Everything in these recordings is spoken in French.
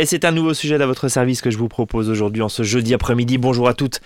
Et c'est un nouveau sujet à votre service que je vous propose aujourd'hui en ce jeudi après-midi. Bonjour à toutes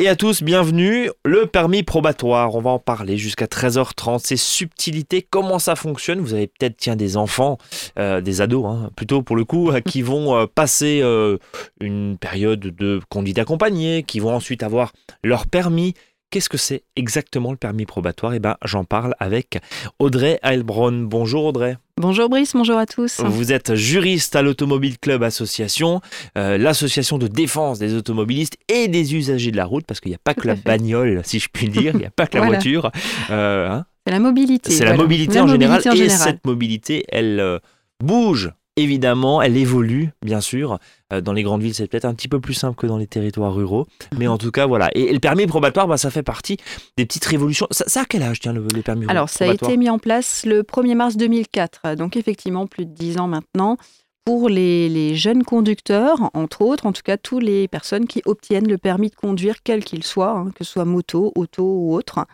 et à tous, bienvenue. Le permis probatoire, on va en parler jusqu'à 13h30. Ces subtilités, comment ça fonctionne? Vous avez peut-être tiens des enfants, euh, des ados hein, plutôt pour le coup, qui vont euh, passer euh, une période de conduite accompagnée, qui vont ensuite avoir leur permis. Qu'est-ce que c'est exactement le permis probatoire? Eh bien, j'en parle avec Audrey Heilbronn. Bonjour Audrey. Bonjour Brice, bonjour à tous. Vous êtes juriste à l'Automobile Club Association, euh, l'association de défense des automobilistes et des usagers de la route, parce qu'il n'y a pas que la bagnole, si je puis dire, il n'y a pas que la voiture. Euh, hein. c'est la mobilité. C'est la mobilité, en, général, et cette mobilité, elle euh, bouge évidemment, elle évolue, bien sûr. Euh, dans les grandes villes, c'est peut-être un petit peu plus simple que dans les territoires ruraux. Mais en tout cas, voilà. Et, le permis probatoire, bah, ça fait partie des petites révolutions. Ça, a quel âge, tiens, le, permis Alors, ça a été mis en place le 1er mars 2004. Donc, effectivement, plus de 10 ans maintenant. Pour les, jeunes conducteurs, entre autres, en tout cas, toutes les personnes qui obtiennent le permis de conduire, quel qu'il soit, hein, que ce soit moto, auto ou autre.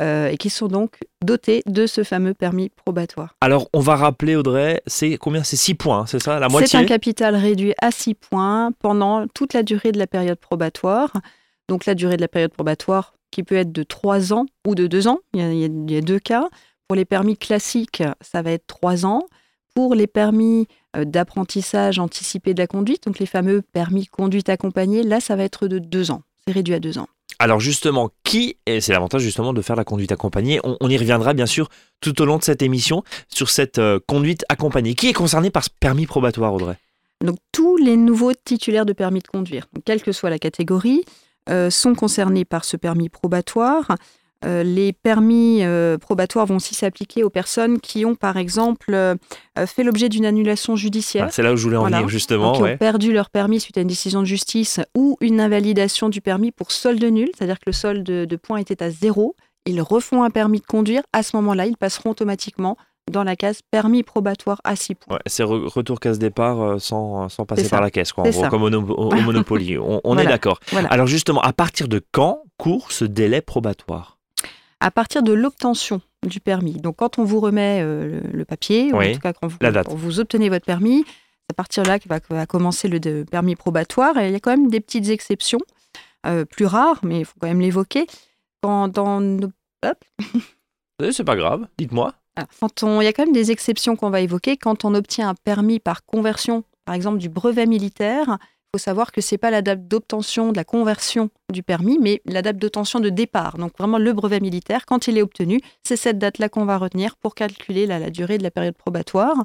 Euh, et qui sont donc dotés de ce fameux permis probatoire. Alors, on va rappeler, Audrey, c'est combien? C'est 6 points, c'est ça? La moitié? C'est un capital réduit à 6 points pendant toute la durée de la période probatoire. Donc, la durée de la période probatoire qui peut être de 3 ans ou de 2 ans. Il y, a, il y a deux cas. Pour les permis classiques, ça va être 3 ans. Pour les permis euh, d'apprentissage anticipé de la conduite, donc les fameux permis conduite accompagnée, là, ça va être de 2 ans. C'est réduit à 2 ans. Alors justement, qui, et c'est l'avantage justement de faire la conduite accompagnée, on, y reviendra bien sûr tout au long de cette émission sur cette euh, conduite accompagnée. Qui est concerné par ce permis probatoire, Audrey? Donc tous les nouveaux titulaires de permis de conduire, quelle que soit la catégorie, euh, sont concernés par ce permis probatoire. Euh, les permis euh, probatoires vont aussi s'appliquer aux personnes qui ont, par exemple, euh, fait l'objet d'une annulation judiciaire. Ah, c'est là où je voulais en venir, justement. qui ont perdu leur permis suite à une décision de justice ou une invalidation du permis pour solde nul, c'est-à-dire que le solde de, points était à zéro. Ils refont un permis de conduire. À ce moment-là, ils passeront automatiquement dans la case permis probatoire à 6 points. c'est retour case départ sans, sans passer par la caisse, quoi, comme au, Monopoly. On, est d'accord. Alors justement, à partir de quand court ce délai probatoire? À partir de l'obtention du permis. Donc quand on vous remet euh, le, papier, ou en tout cas quand vous, obtenez votre permis, c'est à partir de là que va, commencer le permis probatoire. Et il y a quand même des petites exceptions, euh, plus rares, mais il faut quand même l'évoquer. Quand dans. C'est pas grave, dites-moi. Quand on... Il y a quand même des exceptions qu'on va évoquer. Quand on obtient un permis par conversion, par exemple du brevet militaire, faut savoir que c'est pas la date d'obtention de la conversion du permis, mais la date d'obtention de départ. Donc vraiment le brevet militaire, quand il est obtenu, c'est cette date-là qu'on va retenir pour calculer la, la durée de la période probatoire.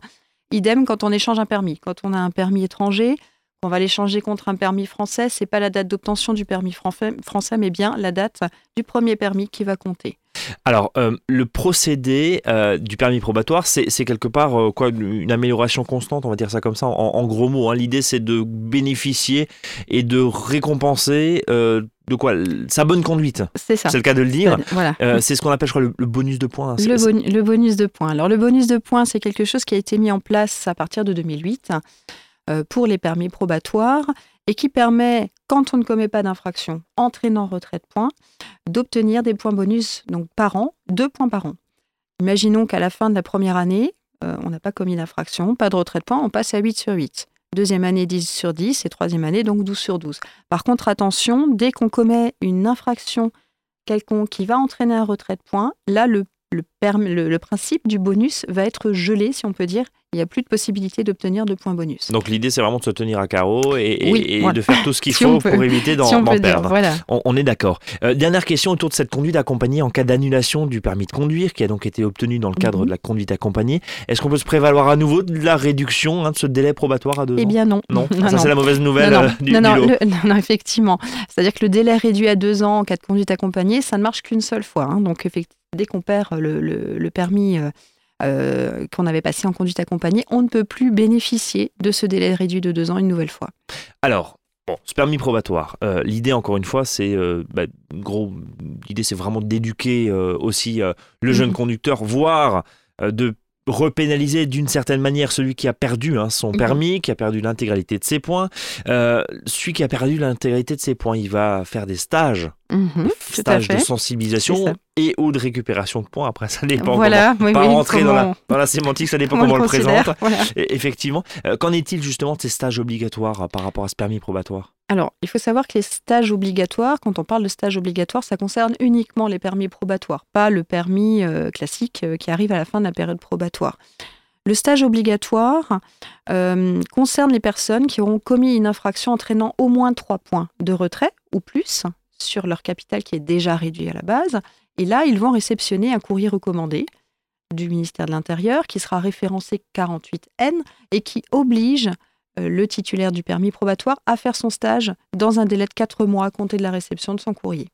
Idem quand on échange un permis. Quand on a un permis étranger, on va l'échanger contre un permis français, c'est pas la date d'obtention du permis français, mais bien la date du premier permis qui va compter. Alors, euh, le procédé euh, du permis probatoire, c'est quelque part euh, quoi, une amélioration constante, on va dire ça comme ça, en, gros mots. Hein. L'idée, c'est de bénéficier et de récompenser de quoi? Sa bonne conduite. C'est ça. C'est le cas de le dire. Voilà. c'est ce qu'on appelle, je crois, le, bonus de points. Le, le, bonus de points. Alors, le bonus de points, c'est quelque chose qui a été mis en place à partir de 2008 pour les permis probatoires et qui permet, quand on ne commet pas d'infraction entraînant retrait de points, d'obtenir des points bonus donc par an, deux points par an. Imaginons qu'à la fin de la première année, euh, on n'a pas commis d'infraction, pas de retrait de points, on passe à 8 sur 8. Deuxième année, 10 sur 10 et troisième année, donc 12 sur 12. Par contre, attention, dès qu'on commet une infraction quelconque qui va entraîner un retrait de points, là, le, le principe du bonus va être gelé, si on peut dire, il n'y a plus de possibilité d'obtenir de points bonus. Donc l'idée, c'est vraiment de se tenir à carreau et, de faire tout ce qu'il faut pour éviter d'en perdre. On, est d'accord. Euh, dernière question autour de cette conduite accompagnée en cas d'annulation du permis de conduire qui a donc été obtenu dans le cadre mhm. de la conduite accompagnée. Est-ce qu'on peut se prévaloir à nouveau de la réduction hein, de ce délai probatoire à deux eh ans Eh bien non. Non, ça c'est la mauvaise nouvelle non, non, euh, non, effectivement. C'est-à-dire que le délai réduit à deux ans en cas de conduite accompagnée, ça ne marche qu'une seule fois. Hein. Donc effectivement, dès qu'on perd le, permis... Euh, euh, qu'on avait passé en conduite accompagnée, on ne peut plus bénéficier de ce délai réduit de deux ans une nouvelle fois. Alors, Bon, ce permis probatoire. Euh, l'idée, encore une fois, c'est euh, bah, gros. L'idée, c'est vraiment d'éduquer aussi le jeune mhm. conducteur, voire de repénaliser d'une certaine manière celui qui a perdu hein, son mhm. permis, qui a perdu l'intégralité de ses points. celui qui a perdu l'intégralité de ses points, il va faire des stages, mhm, des stages de sensibilisation et ou de récupération de points. Après, ça dépend. Voilà, comment, oui, pas oui, rentrer dans la, dans la sémantique, ça dépend comment comment on le présente. voilà. Effectivement. Euh, Qu'en est-il justement de ces stages obligatoires euh, par rapport à ce permis probatoire? Alors, il faut savoir que les stages obligatoires, quand on parle de stages obligatoires, ça concerne uniquement les permis probatoires, pas le permis euh, classique qui arrive à la fin de la période probatoire. Le stage obligatoire euh, concerne les personnes qui auront commis une infraction entraînant au moins trois points de retrait ou plus sur leur capital qui est déjà réduit à la base. Et là, ils vont réceptionner un courrier recommandé du ministère de l'Intérieur qui sera référencé 48N et qui oblige euh, le titulaire du permis probatoire à faire son stage dans un délai de 4 mois à compter de la réception de son courrier.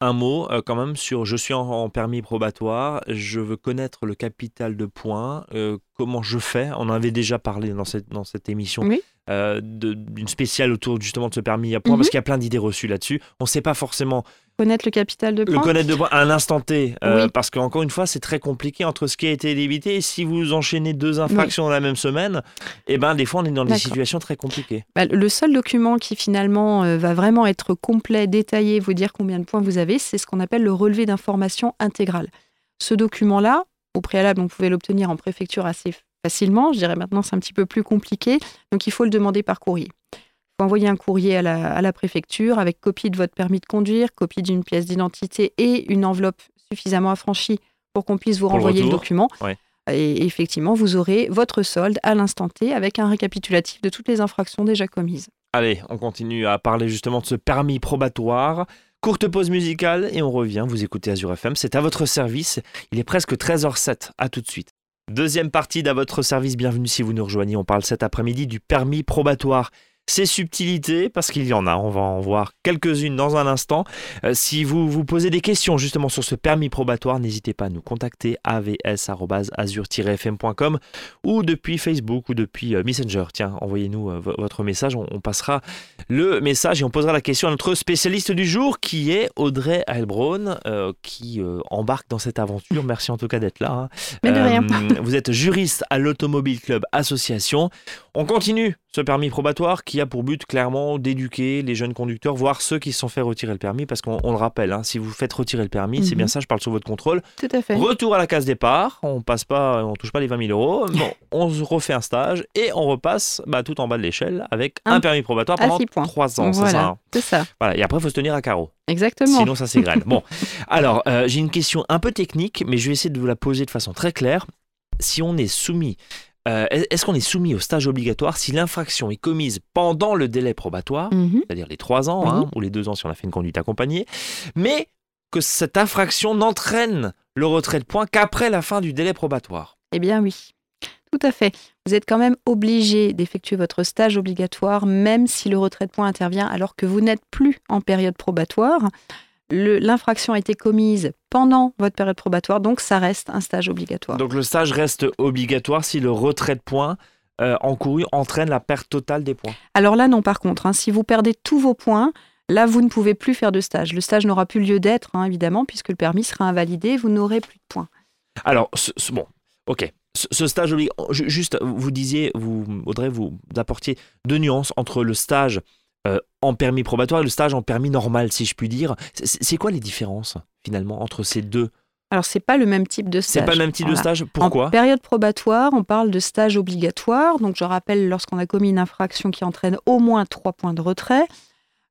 Un mot euh, quand même sur je suis en, en permis probatoire, je veux connaître le capital de points, euh, comment je fais? On en avait déjà parlé dans cette, dans cette émission Oui. euh, d'une spéciale autour justement de ce permis à points, Mhm. parce qu'il y a plein d'idées reçues là-dessus. On ne sait pas forcément Connaître le capital de le points connaître de points à un instant T, euh, Oui. parce qu'encore une fois, c'est très compliqué entre ce qui a été débité et si vous enchaînez deux infractions dans la même semaine, et ben des fois on est dans des situations très compliquées. Bah, Le seul document qui finalement euh, va vraiment être complet, détaillé, vous dire combien de points vous avez, c'est ce qu'on appelle le relevé d'information intégrale. Ce document-là, au préalable, on pouvait l'obtenir en préfecture assez facilement. Je dirais maintenant c'est un petit peu plus compliqué, donc il faut le demander par courrier. Il faut envoyer un courrier à la, à la préfecture avec copie de votre permis de conduire, copie d'une pièce d'identité et une enveloppe suffisamment affranchie pour qu'on puisse vous Pour renvoyer le, document. ouais. Et effectivement, vous aurez votre solde à l'instant T avec un récapitulatif de toutes les infractions déjà commises. Allez, on continue à parler justement de ce permis probatoire. Courte pause musicale et on revient. Vous écoutez Azure FM, c'est à votre service. Il est presque 13h07. À tout de suite. Deuxième partie d'à votre service. Bienvenue si vous nous rejoignez. On parle cet après-midi du permis probatoire. Ses subtilités, parce qu'il y en a, on va en voir quelques-unes dans un instant. Euh, si vous vous posez des questions justement sur ce permis probatoire, n'hésitez pas à nous contacter avs.azur-fm.com ou depuis Facebook ou depuis euh, Messenger. Tiens, envoyez-nous euh, vo- votre message, on, on passera le message et on posera la question à notre spécialiste du jour qui est Audrey Heilbronn euh, qui embarque dans cette aventure. Merci en tout cas d'être là. hein. Mais de rien. Vous êtes juriste à l'Automobile Club Association. On continue ce permis probatoire qui a pour but clairement d'éduquer les jeunes conducteurs, voire ceux qui se sont fait retirer le permis, parce qu'on on le rappelle, hein, si vous faites retirer le permis, c'est Mhm. bien ça, je parle sur votre contrôle. Tout à fait. Retour à la case départ, on passe pas, on touche pas les 20 000 euros, bon, on se refait un stage et on repasse bah, tout en bas de l'échelle avec un, Un- permis probatoire pendant six points. 3 ans, c'est ça. hein. c'est ça. Voilà, et après il faut se tenir à carreau. Exactement. Sinon, ça s'égrène. bon, alors, euh, j'ai une question un peu technique, mais je vais essayer de vous la poser de façon très claire. Si on est soumis, euh, est-ce qu'on est soumis au stage obligatoire si l'infraction est commise pendant le délai probatoire, Mhm. c'est-à-dire les trois ans, hein, ou les deux ans si on a fait une conduite accompagnée, mais que cette infraction n'entraîne le retrait de points qu'après la fin du délai probatoire? Eh bien oui, tout à fait. Vous êtes quand même obligé d'effectuer votre stage obligatoire, même si le retrait de points intervient alors que vous n'êtes plus en période probatoire. L'infraction a été commise pendant votre période probatoire, donc ça reste un stage obligatoire. Donc le stage reste obligatoire si le retrait de points euh, encouru entraîne la perte totale des points. Alors là, non, par contre, hein, si vous perdez tous vos points, là, vous ne pouvez plus faire de stage. Le stage n'aura plus lieu d'être, hein, évidemment, puisque le permis sera invalidé, vous n'aurez plus de points. Alors, ce- ce- bon, ok. Ce, ce stage obligatoire, juste, vous disiez, vous, Audrey, vous apportiez deux nuances entre le stage euh, en permis probatoire et le stage en permis normal, si je puis dire. C'est c'est quoi les différences, finalement, entre ces deux Alors, c'est pas le même type de stage. C'est pas le même type de stage? Pourquoi? En période probatoire, on parle de stage obligatoire. Donc, je rappelle, lorsqu'on a commis une infraction qui entraîne au moins trois points de retrait.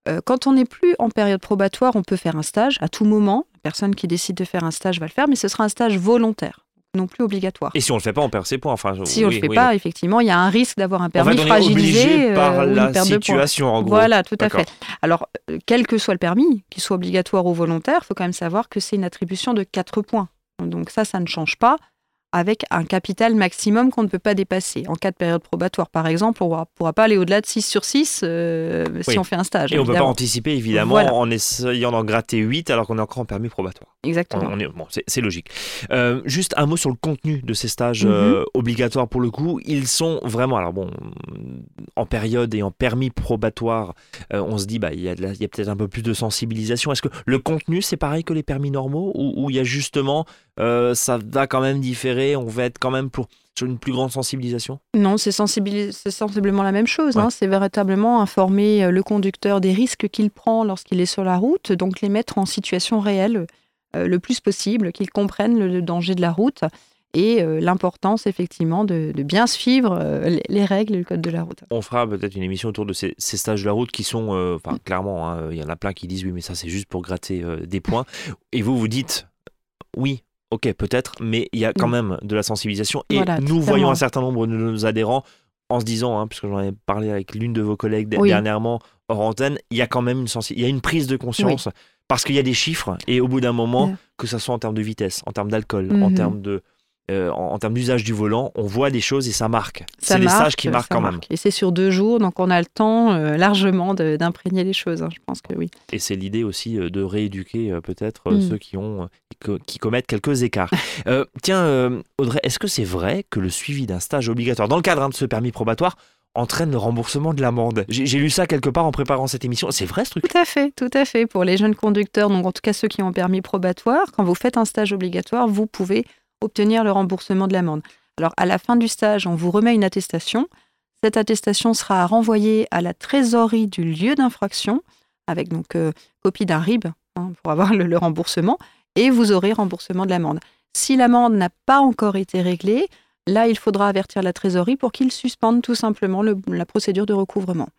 Euh, quand on n'est plus en période probatoire, on peut faire un stage à tout moment. La personne qui décide de faire un stage va le faire, mais ce sera un stage volontaire, non plus obligatoire. Et si on le fait pas, on perd ses points. Enfin, si on oui, ne le fait oui, pas, effectivement, il y a un risque d'avoir un En permis fait, on est fragilisé obligé euh, par la situation, en gros. Voilà, tout à fait. Alors, euh, quel que soit le permis, qu'il soit obligatoire ou volontaire, il faut quand même savoir que c'est une attribution de 4 points. Donc ça, ça ne change pas avec un capital maximum qu'on ne peut pas dépasser. En cas de période probatoire, par exemple, on ne pourra pas aller au-delà de 6 sur 6 euh, Oui. si on fait un stage. Et on peut pas anticiper, évidemment, Voilà. en essayant d'en gratter 8 alors qu'on est encore en permis probatoire. Exactement. On est, bon, c'est, logique. Euh, juste un mot sur le contenu de ces stages Mhm. euh, obligatoires pour le coup. Ils sont vraiment, alors bon, en période et en permis probatoire, on se dit, bah, il y a, peut-être un peu plus de sensibilisation. Est-ce que le contenu, c'est pareil que les permis normaux ou il y a justement, ça va quand même différer, on va être quand même pour, sur une plus grande sensibilisation? Non, c'est sensiblement la même chose. Ouais. hein. C'est véritablement informer euh, le conducteur des risques qu'il prend lorsqu'il est sur la route, donc les mettre en situation réelle le plus possible, qu'ils comprennent le, danger de la route et l'importance effectivement de, bien suivre les, règles et le code de la route. On fera peut-être une émission autour de ces, stages de la route qui sont, enfin clairement, hein, il y en a plein qui disent oui mais ça c'est juste pour gratter des points. Et vous vous dites oui, ok peut-être, mais il y a quand mm. même de la sensibilisation. Et nous voyons un certain nombre de nos adhérents en se disant, hein, puisque j'en ai parlé avec l'une de vos collègues dernièrement hors antenne, il y a quand même une, il y a une prise de conscience parce qu'il y a des chiffres et au bout d'un moment, que ce soit en termes de vitesse, en termes d'alcool, en mhm. termes de euh, en, termes d'usage du volant, on voit des choses et ça marque. C'est des sages qui marquent quand même. Et c'est sur deux jours, donc on a le temps euh, largement d'imprégner les choses. Hein, je pense que oui. Et c'est l'idée aussi euh, de rééduquer peut-être mm. ceux qui ont qui commettent quelques écarts. tiens, Audrey, est-ce que c'est vrai que le suivi d'un stage obligatoire dans le cadre hein, de ce permis probatoire entraîne le remboursement de l'amende? J'ai lu ça quelque part en préparant cette émission. C'est vrai ce truc? Tout à fait, tout à fait. Pour les jeunes conducteurs, donc en tout cas ceux qui ont un permis probatoire, quand vous faites un stage obligatoire, vous pouvez obtenir le remboursement de l'amende. Alors à la fin du stage, on vous remet une attestation. Cette attestation sera renvoyée à la trésorerie du lieu d'infraction avec donc euh, copie d'un RIB hein, pour avoir le, remboursement et vous aurez remboursement de l'amende. Si l'amende n'a pas encore été réglée, là il faudra avertir la trésorerie pour qu'il suspende tout simplement la procédure de recouvrement.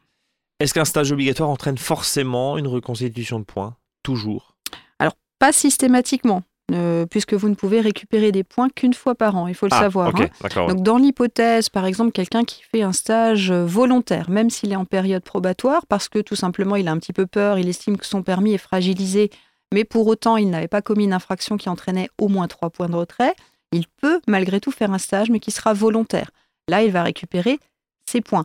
Est-ce qu'un stage obligatoire entraîne forcément une reconstitution de points? Toujours? Alors, pas systématiquement. Euh, puisque vous ne pouvez récupérer des points qu'une fois par an, il faut le ah, savoir. Hein. Donc dans l'hypothèse, par exemple, quelqu'un qui fait un stage euh, volontaire, même s'il est en période probatoire, parce que tout simplement il a un petit peu peur, il estime que son permis est fragilisé, mais pour autant il n'avait pas commis une infraction qui entraînait au moins trois points de retrait, il peut malgré tout faire un stage, mais qui sera volontaire. Là, il va récupérer ses points.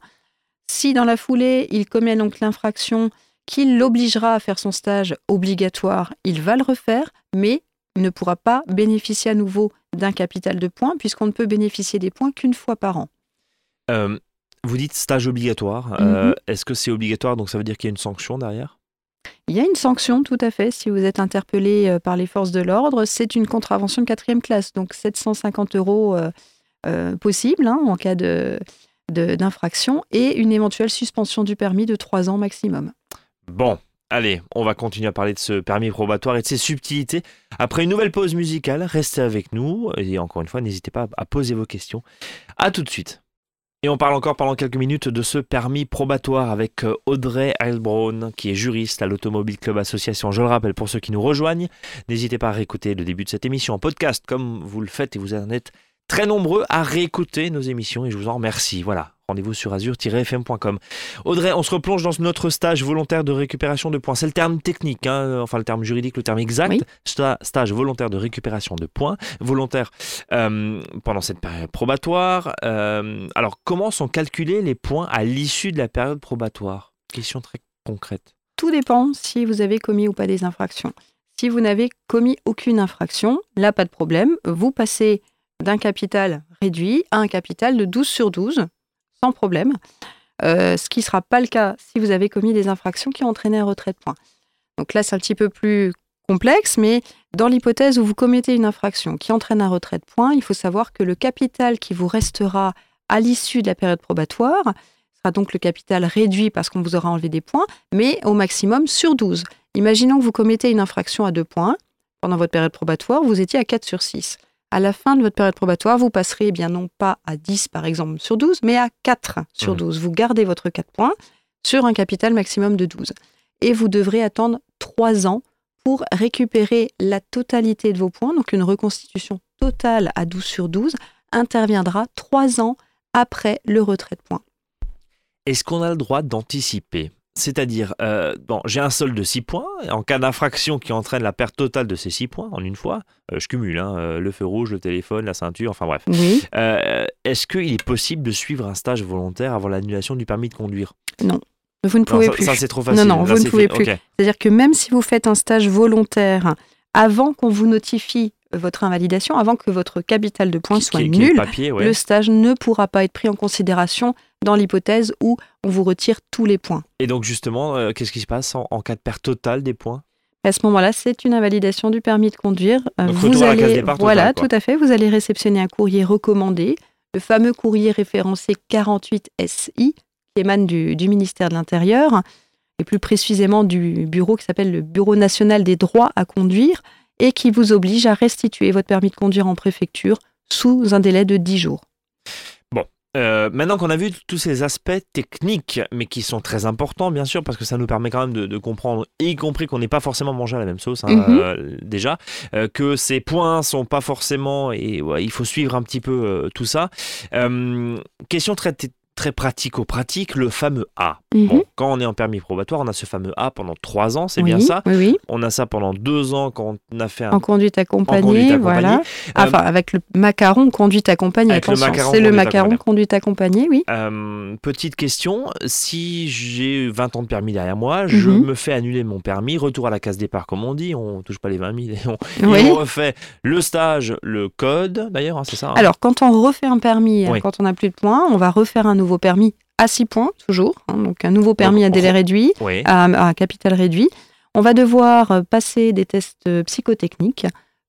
Si dans la foulée, il commet donc l'infraction qui l'obligera à faire son stage obligatoire, il va le refaire, mais ne pourra pas bénéficier à nouveau d'un capital de points puisqu'on ne peut bénéficier des points qu'une fois par an. Euh, vous dites stage obligatoire. Euh, mhm. Est-ce que c'est obligatoire? Donc ça veut dire qu'il y a une sanction derrière? Il y a une sanction, tout à fait. Si vous êtes interpellé euh, par les forces de l'ordre, c'est une contravention de quatrième classe. Donc 750 euros possible hein, en cas de, d'infraction et une éventuelle suspension du permis de 3 ans maximum. Bon, Allez, on va continuer à parler de ce permis probatoire et de ses subtilités. Après une nouvelle pause musicale, restez avec nous. Et encore une fois, n'hésitez pas à poser vos questions. A tout de suite. Et on parle encore pendant quelques minutes de ce permis probatoire avec euh, Audrey Heilbronn, qui est juriste à l'Automobile Club Association. Je le rappelle pour ceux qui nous rejoignent. N'hésitez pas à réécouter le début de cette émission en podcast, comme vous le faites et vous en êtes très nombreux à réécouter nos émissions et je vous en remercie. Voilà, rendez-vous sur azur-fm.com. Audrey, on se replonge dans notre stage volontaire de récupération de points. C'est le terme technique, hein, enfin le terme juridique, le terme exact. Stage volontaire de récupération de points, volontaire euh, pendant cette période probatoire. Euh, alors, comment sont calculés les points à l'issue de la période probatoire? Question très concrète. Tout dépend si vous avez commis ou pas des infractions. Si vous n'avez commis aucune infraction, là, pas de problème. Vous passez d'un capital réduit à un capital de 12 sur 12, sans problème. Euh, ce qui ne sera pas le cas si vous avez commis des infractions qui ont entraîné un retrait de points. Donc là, c'est un petit peu plus complexe, mais dans l'hypothèse où vous commettez une infraction qui entraîne un retrait de points, il faut savoir que le capital qui vous restera à l'issue de la période probatoire sera donc le capital réduit parce qu'on vous aura enlevé des points, mais au maximum sur 12. Imaginons que vous commettez une infraction à 2 points. Pendant votre période probatoire, vous étiez à 4 sur 6 à la fin de votre période probatoire, vous passerez eh bien non pas à 10 par exemple sur 12, mais à 4 sur 12. Mmh. Vous gardez votre 4 points sur un capital maximum de 12. Et vous devrez attendre 3 ans pour récupérer la totalité de vos points. Donc une reconstitution totale à 12 sur 12 interviendra 3 ans après le retrait de points. Est-ce qu'on a le droit d'anticiper? C'est-à-dire, euh, bon, j'ai un solde de 6 points. En cas d'infraction qui entraîne la perte totale de ces 6 points en une fois, euh, je cumule hein, euh, le feu rouge, le téléphone, la ceinture, enfin bref. Est-ce qu'il est possible de suivre un stage volontaire avant l'annulation du permis de conduire? Non. Vous ne pouvez plus. Ça, c'est trop facile. Non, non, vous ne pouvez plus. C'est-à-dire que même si vous faites un stage volontaire avant qu'on vous notifie votre invalidation, avant que votre capital de points soit nul, le stage ne pourra pas être pris en considération dans l'hypothèse où on vous retire tous les points. Et donc justement, euh, qu'est-ce qui se passe en, cas de perte totale des points? À ce moment-là, c'est une invalidation du permis de conduire. Euh, vous allez, voilà, tout à fait. Vous allez réceptionner un courrier recommandé, le fameux courrier référencé 48 SI, qui émane du, du ministère de l'Intérieur, et plus précisément du bureau qui s'appelle le Bureau national des droits à conduire, et qui vous oblige à restituer votre permis de conduire en préfecture sous un délai de 10 jours. Euh, maintenant qu'on a vu tous ces aspects techniques, mais qui sont très importants, bien sûr, parce que ça nous permet quand même de, comprendre, y compris qu'on n'est pas forcément mangé à la même sauce, hein, Mhm. euh, déjà, euh, que ces points sont pas forcément, et ouais, il faut suivre un petit peu tout ça. Question très très pratico-pratique, le fameux A. Mhm. Bon, quand on est en permis probatoire, on a ce fameux A pendant trois ans, c'est oui, bien ça? Oui, oui. On a ça pendant deux ans quand on a fait un En conduite accompagnée, conduite accompagnée. voilà. Enfin, avec le macaron conduite accompagnée, Avec attention, c'est le macaron conduite accompagnée, oui. Euh, petite question, si j'ai 20 ans de permis derrière moi, je Mhm. me fais annuler mon permis, retour à la case départ comme on dit, on touche pas les 20 000 et on, et Oui. on refait le stage, le code d'ailleurs, hein, c'est ça hein? Alors, quand on refait un permis, quand on n'a plus de points, on va refaire un nouveau permis à 6 points, toujours. hein, donc, un nouveau permis à délai réduit, Oui. à, à capital réduit. On va devoir euh, passer des tests euh, psychotechniques,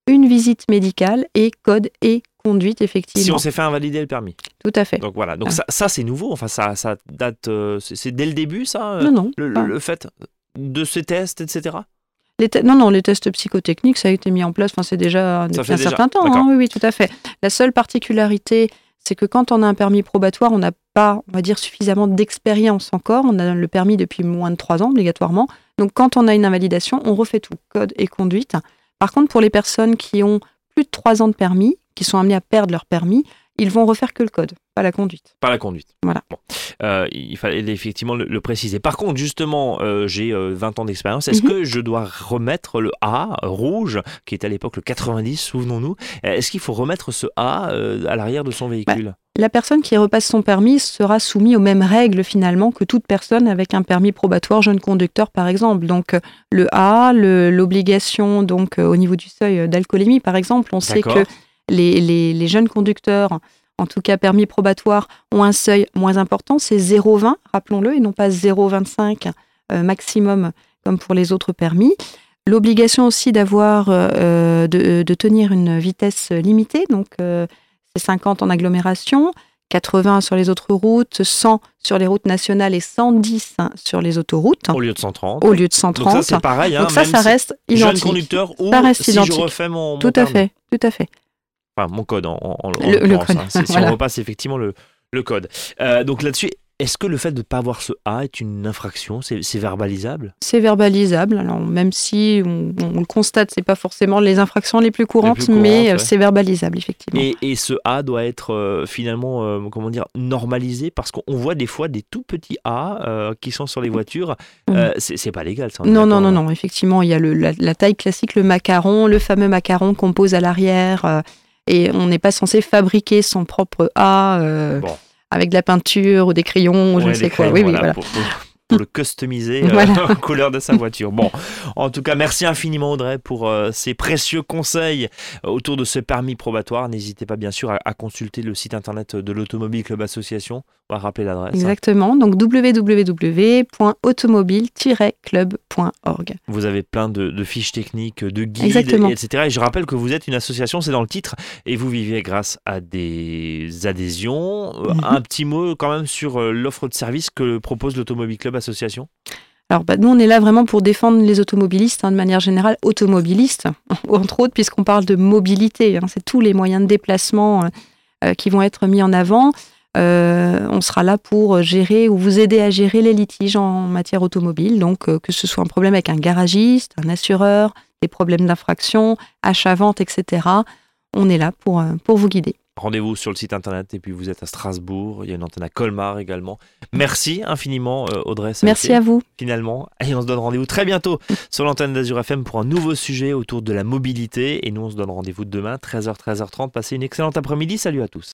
une visite médicale et code et conduite, Si effectivement. on s'est fait invalider le permis. Tout à fait. Donc voilà, donc Ah. ça, ça, c'est nouveau, enfin ça, ça date, euh, c'est dès le début ça, euh, non, non. le, fait de ces tests, etc. Les te- non, non, les tests psychotechniques, ça a été mis en place, enfin, c'est déjà depuis un déjà, certain temps. hein, oui, oui, tout à fait. La seule particularité, c'est que quand on a un permis probatoire, on n'a on va dire, suffisamment d'expérience encore. On a le permis depuis moins de trois ans, obligatoirement. Donc, quand on a une invalidation, on refait tout, code et conduite. Par contre, pour les personnes qui ont plus de trois ans de permis, qui sont amenées à perdre leur permis, ils vont refaire que le code, pas la conduite. Pas la conduite. Voilà. Bon. Euh, il fallait effectivement le, le préciser. Par contre, justement, euh, j'ai euh, 20 ans d'expérience. Est-ce Mhm. que je dois remettre le A euh, rouge, qui était à l'époque le 90, souvenons-nous Euh, Est-ce qu'il faut remettre ce A euh, à l'arrière de son véhicule? La personne qui repasse son permis sera soumise aux mêmes règles finalement que toute personne avec un permis probatoire jeune conducteur par exemple. Donc euh, le A, l'obligation donc euh, au niveau du seuil euh, d'alcoolémie par exemple, on sait que les, les- les jeunes conducteurs, en tout cas permis probatoire, ont un seuil moins important, c'est 0,20 rappelons-le et non pas 0,25 euh, maximum comme pour les autres permis. L'obligation aussi d'avoir euh, euh, de, de tenir une vitesse limitée, donc euh, c'est 50 en agglomération, 80 sur les autres routes, 100 sur les routes nationales et 110 sur les autoroutes, Au lieu de 130. au lieu de Donc 130. ça, c'est pareil. hein, Donc ça, même ça si- reste Jeune identique. conducteur ou Ça reste si identique. je refais mon, mon Tout à permis. fait, tout à fait. Enfin, mon code en, en- en Le- le code, hein. Si voilà. on repasse effectivement le, le code. Euh, donc là-dessus, est-ce que le fait de ne pas avoir ce A est une infraction? C'est verbalisable? C'est verbalisable. Alors même si on, on le constate, c'est pas forcément les infractions les plus courantes, courantes, mais euh, ouais. c'est verbalisable effectivement. Et, et ce A doit être euh, finalement, euh, comment dire, normalisé? Parce qu'on voit des fois des tout petits A euh, qui sont sur les voitures. Euh, c'est pas légal, ça. Non, non, non, hein. non. Effectivement, il y a le- la, la taille classique, le macaron, le fameux macaron qu'on pose à l'arrière. Et on n'est pas censé fabriquer son propre A euh, Bon. avec de la peinture ou des crayons ou je ne sais quoi. crayons, Oui, oui, voilà, voilà. Pour, pour- pour le customiser euh, Voilà. en couleur de sa voiture. Bon, en tout cas, merci infiniment Audrey pour euh, ces précieux conseils euh, autour de ce permis probatoire. N'hésitez pas bien sûr à, à consulter le site internet de l'Automobile Club Association. On va rappeler l'adresse. hein. Exactement. Donc www.automobile-club.org. Vous avez plein de, de fiches techniques, de guides, Exactement. etc. Et je rappelle que vous êtes une association, c'est dans le titre, et vous vivez grâce à des adhésions. Euh, Mhm. Un petit mot quand même sur euh, l'offre de service que propose l'Automobile Club Association. Alors, bah, nous, on est là vraiment pour défendre les automobilistes, hein, de manière générale, automobilistes, entre autres, puisqu'on parle de mobilité. hein. c'est tous les moyens de déplacement euh, qui vont être mis en avant. Euh, on sera là pour gérer ou vous aider à gérer les litiges en matière automobile. Donc, euh, que ce soit un problème avec un garagiste, un assureur, des problèmes d'infraction, achat-vente, etc. On est là pour, euh, pour vous guider. Rendez-vous sur le site internet et puis vous êtes à Strasbourg, il y a une antenne à Colmar également. Merci infiniment Audrey. Merci à vous. Finalement, et on se donne rendez-vous très bientôt sur l'antenne d'Azur FM pour un nouveau sujet autour de la mobilité et nous on se donne rendez-vous demain 13h 13h30. Passez une excellente après-midi. Salut à tous.